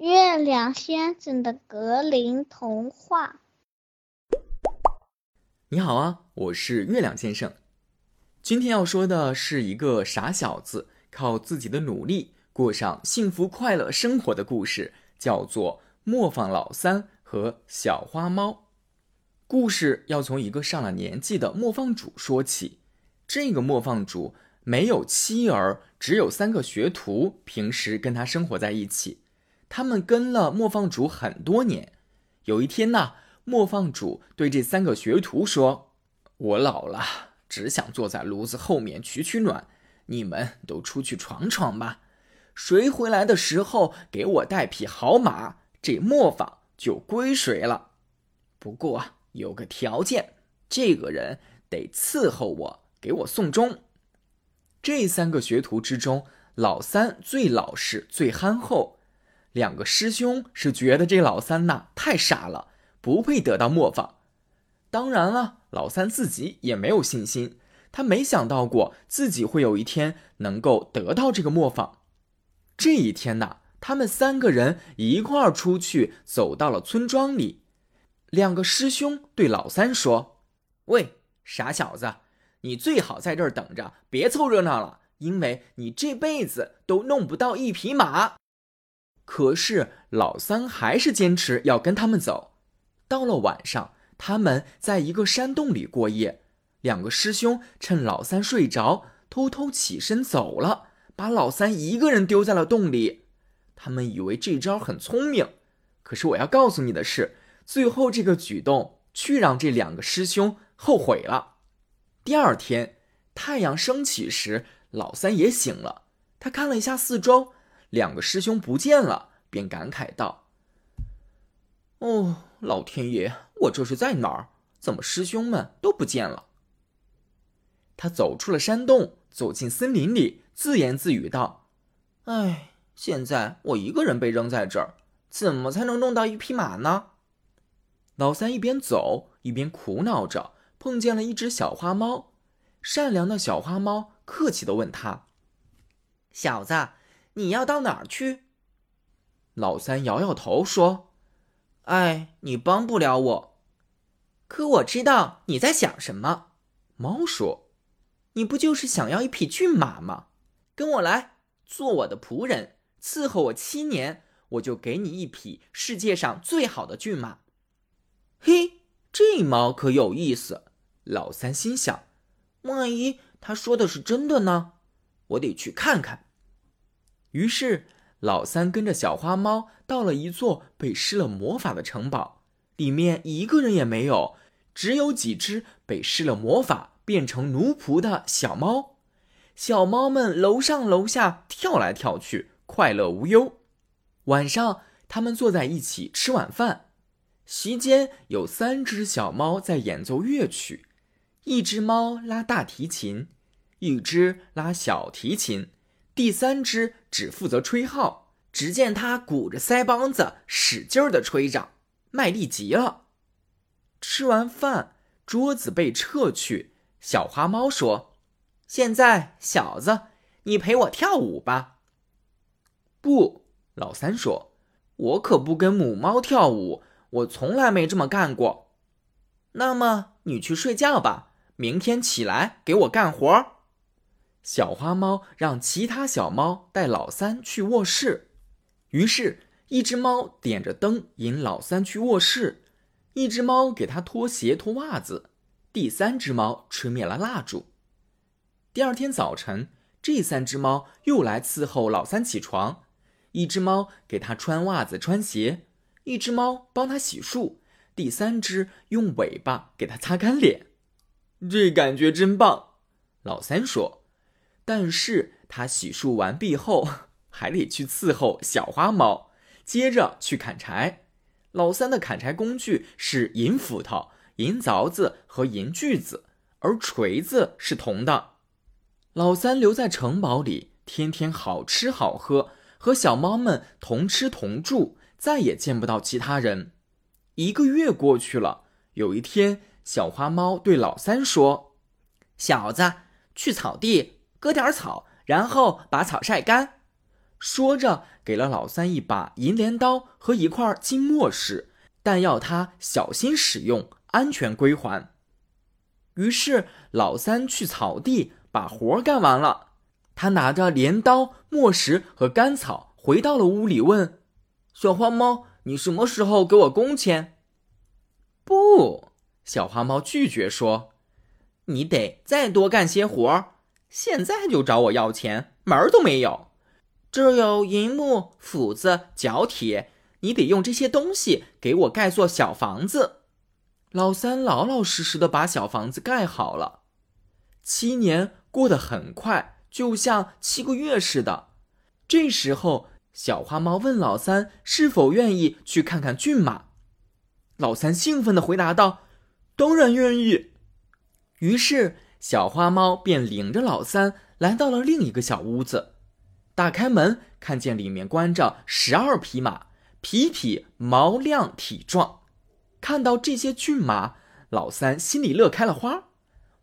月亮先生的格林童话。你好啊，我是月亮先生。今天要说的是一个傻小子靠自己的努力过上幸福快乐生活的故事，叫做《磨坊老三和小花猫》。故事要从一个上了年纪的磨坊主说起。这个磨坊主没有妻儿，只有三个学徒，平时跟他生活在一起。他们跟了磨坊主很多年。有一天呢。磨坊主对这三个学徒说：“我老了，只想坐在炉子后面取取暖。你们都出去闯闯吧。谁回来的时候给我带匹好马，这磨坊就归谁了。不过有个条件，这个人得伺候我，给我送终。”这三个学徒之中，老三最老实、最憨厚。两个师兄是觉得这老三呐太傻了。不配得到磨坊，当然了，老三自己也没有信心。他没想到过自己会有一天能够得到这个磨坊。这一天呐，他们三个人一块儿出去，走到了村庄里。两个师兄对老三说：“喂，傻小子，你最好在这儿等着，别凑热闹了，因为你这辈子都弄不到一匹马。”可是老三还是坚持要跟他们走。到了晚上，他们在一个山洞里过夜。两个师兄趁老三睡着，偷偷起身走了，把老三一个人丢在了洞里。他们以为这招很聪明，可是我要告诉你的是，最后这个举动却让这两个师兄后悔了。第二天，太阳升起时，老三也醒了。他看了一下四周，两个师兄不见了，便感慨道：“哦。”老天爷，我这是在哪儿？怎么师兄们都不见了？他走出了山洞，走进森林里，自言自语道：“哎，现在我一个人被扔在这儿，怎么才能弄到一匹马呢？”老三一边走一边苦恼着，碰见了一只小花猫。善良的小花猫客气的问他：“小子，你要到哪儿去？”老三摇摇头说。哎，你帮不了我。可我知道你在想什么。猫说：“你不就是想要一匹骏马吗？跟我来，做我的仆人，伺候我七年，我就给你一匹世界上最好的骏马。”嘿，这猫可有意思。老三心想：万一他说的是真的呢？我得去看看。于是。老三跟着小花猫到了一座被施了魔法的城堡，里面一个人也没有，只有几只被施了魔法变成奴仆的小猫。小猫们楼上楼下跳来跳去，快乐无忧。晚上，他们坐在一起吃晚饭，席间有三只小猫在演奏乐曲，一只猫拉大提琴，一只拉小提琴。第三只只负责吹号，只见他鼓着腮帮子，使劲儿的吹着，卖力极了。吃完饭，桌子被撤去。小花猫说：“现在，小子，你陪我跳舞吧。”不，老三说：“我可不跟母猫跳舞，我从来没这么干过。”那么你去睡觉吧，明天起来给我干活。小花猫让其他小猫带老三去卧室，于是，一只猫点着灯引老三去卧室，一只猫给他脱鞋脱袜子，第三只猫吹灭了蜡烛。第二天早晨，这三只猫又来伺候老三起床，一只猫给他穿袜子穿鞋，一只猫帮他洗漱，第三只用尾巴给他擦干脸。这感觉真棒，老三说。但是他洗漱完毕后，还得去伺候小花猫，接着去砍柴。老三的砍柴工具是银斧头、银凿子和银锯子，而锤子是铜的。老三留在城堡里，天天好吃好喝，和小猫们同吃同住，再也见不到其他人。一个月过去了，有一天，小花猫对老三说：“小子，去草地。”割点草，然后把草晒干。说着给了老三一把银镰刀和一块金墨石，但要他小心使用，安全归还。于是老三去草地把活干完了，他拿着镰刀、墨石和干草回到了屋里，问小花猫：“你什么时候给我工钱？”不，小花猫拒绝说：“你得再多干些活，现在就找我要钱，门儿都没有。这有银木、斧子、角铁，你得用这些东西给我盖座小房子。”老三老老实实的把小房子盖好了。七年过得很快，就像七个月似的。这时候，小花猫问老三是否愿意去看看骏马。老三兴奋的回答道：“当然愿意。”于是，小花猫便领着老三来到了另一个小屋子。打开门，看见里面关着十二匹马，匹匹毛亮体壮。看到这些骏马，老三心里乐开了花。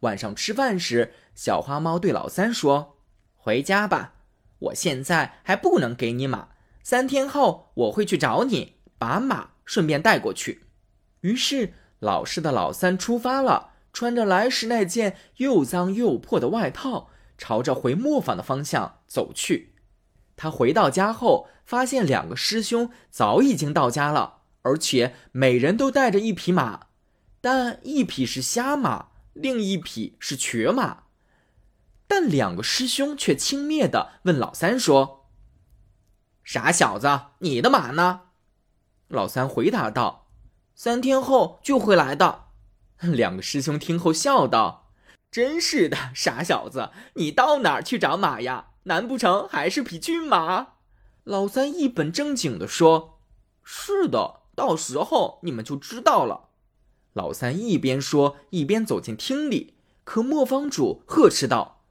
晚上吃饭时，小花猫对老三说：“回家吧，我现在还不能给你马。三天后我会去找你，把马顺便带过去。”于是，老实的老三出发了，穿着来时那件又脏又破的外套，朝着回磨坊的方向走去。他回到家后，发现两个师兄早已经到家了。而且每人都带着一匹马，但一匹是瞎马，另一匹是瘸马。但两个师兄却轻蔑地问老三说：“傻小子，你的马呢？”老三回答道：“三天后就会来的。” 两个师兄听后笑道：“真是的，傻小子，你到哪儿去找马呀？难不成还是匹骏马？”老三一本正经地说：“是的。”到时候你们就知道了。老三一边说，一边走进厅里。可磨坊主呵斥道：“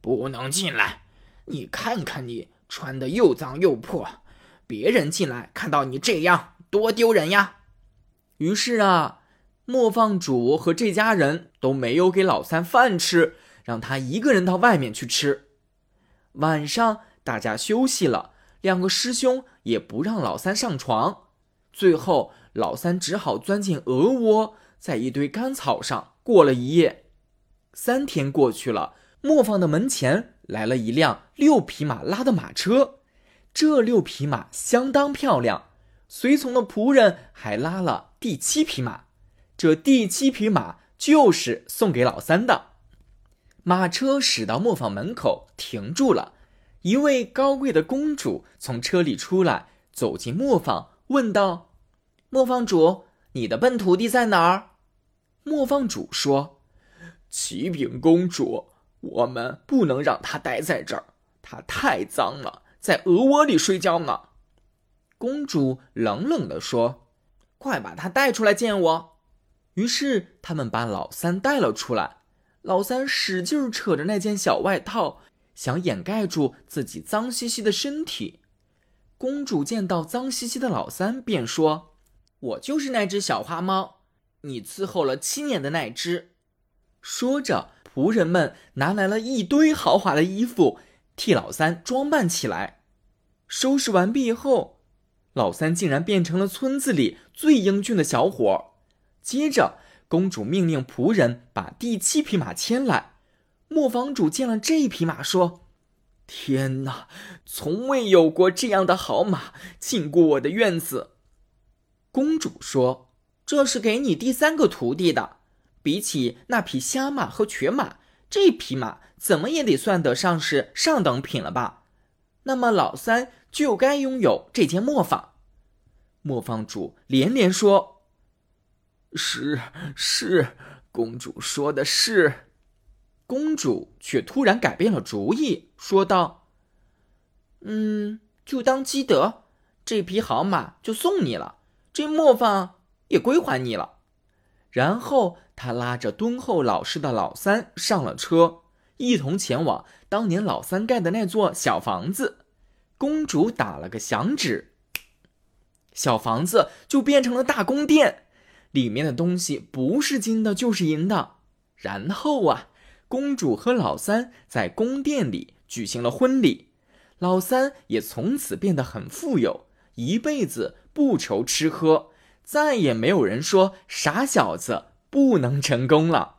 不能进来！你看看你穿的又脏又破，别人进来看到你这样，多丢人呀！”于是啊，磨坊主和这家人都没有给老三饭吃，让他一个人到外面去吃。晚上大家休息了，两个师兄也不让老三上床。最后，老三只好钻进鹅窝，在一堆干草上过了一夜。三天过去了，磨坊的门前来了一辆六匹马拉的马车，这六匹马相当漂亮。随从的仆人还拉了第七匹马，这第七匹马就是送给老三的。马车驶到磨坊门口停住了，一位高贵的公主从车里出来，走进磨坊。问道：“磨坊主，你的笨徒弟在哪儿？”磨坊主说：“启禀公主，我们不能让他待在这儿，他太脏了，在鹅窝里睡觉呢。”公主冷冷地说：“快把他带出来见我。”于是他们把老三带了出来。老三使劲扯着那件小外套，想掩盖住自己脏兮兮的身体。公主见到脏兮兮的老三，便说：“我就是那只小花猫，你伺候了七年的那只。”说着，仆人们拿来了一堆豪华的衣服，替老三装扮起来。收拾完毕后，老三竟然变成了村子里最英俊的小伙。接着，公主命令仆人把第七匹马牵来。磨坊主见了这匹马，说。天哪，从未有过这样的好马进过我的院子。公主说：“这是给你第三个徒弟的。比起那匹瞎马和瘸马，这匹马怎么也得算得上是上等品了吧？那么老三就该拥有这间磨坊。”磨坊主连连说：“是是，公主说的是。”公主却突然改变了主意，说道：“嗯，就当积德，这匹好马就送你了，这磨坊也归还你了。”然后她拉着敦厚老实的老三上了车，一同前往当年老三盖的那座小房子。公主打了个响指，小房子就变成了大宫殿，里面的东西不是金的，就是银的。然后啊。公主和老三在宫殿里举行了婚礼，老三也从此变得很富有，一辈子不愁吃喝，再也没有人说傻小子不能成功了。